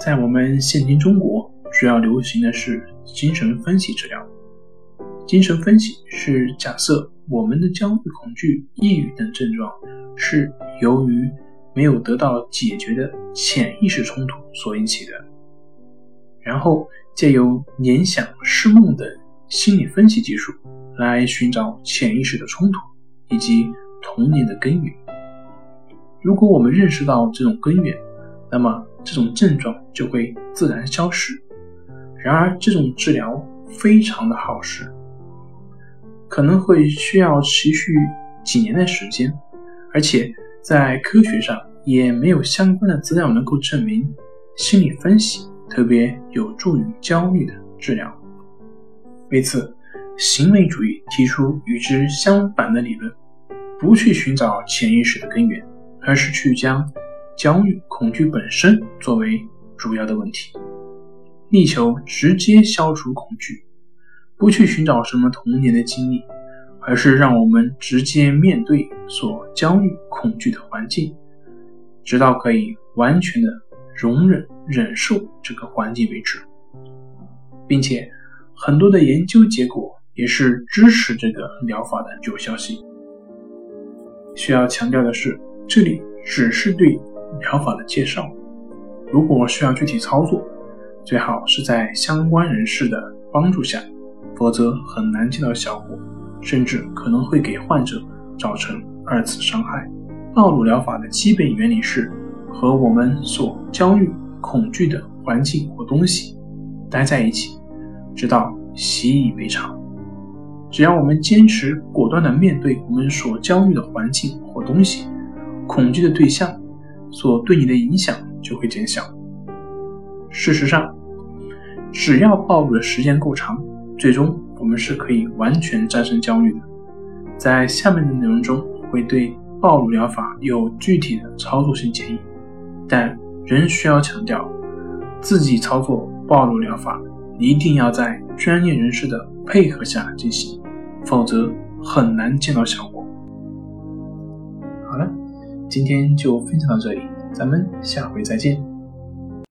在我们现今中国，主要流行的是精神分析治疗。精神分析是假设我们的焦虑、恐惧、抑郁等症状是由于没有得到解决的潜意识冲突所引起的，然后借由联想、释梦等心理分析技术来寻找潜意识的冲突以及童年的根源。如果我们认识到这种根源，那么这种症状就会自然消失。然而，这种治疗非常的耗时，可能会需要持续几年的时间，而且在科学上也没有相关的资料能够证明心理分析特别有助于焦虑的治疗。为此，行为主义提出与之相反的理论，不去寻找潜意识的根源，而是去将。焦虑、恐惧本身作为主要的问题，力求直接消除恐惧，不去寻找什么童年的经历，而是让我们直接面对所焦虑、恐惧的环境，直到可以完全的容忍、忍受这个环境为止。并且，很多的研究结果也是支持这个疗法的有效性。需要强调的是，这里只是对。疗法的介绍，如果需要具体操作，最好是在相关人士的帮助下，否则很难见到效果，甚至可能会给患者造成二次伤害。暴露疗法的基本原理是和我们所焦虑、恐惧的环境或东西待在一起，直到习以为常。只要我们坚持果断地面对我们所焦虑的环境或东西、恐惧的对象。所对你的影响就会减小。事实上，只要暴露的时间够长，最终我们是可以完全战胜焦虑的。在下面的内容中，会对暴露疗法有具体的操作性建议，但仍需要强调，自己操作暴露疗法一定要在专业人士的配合下进行，否则很难见到效果。好了。今天就分享到这里，咱们下回再见。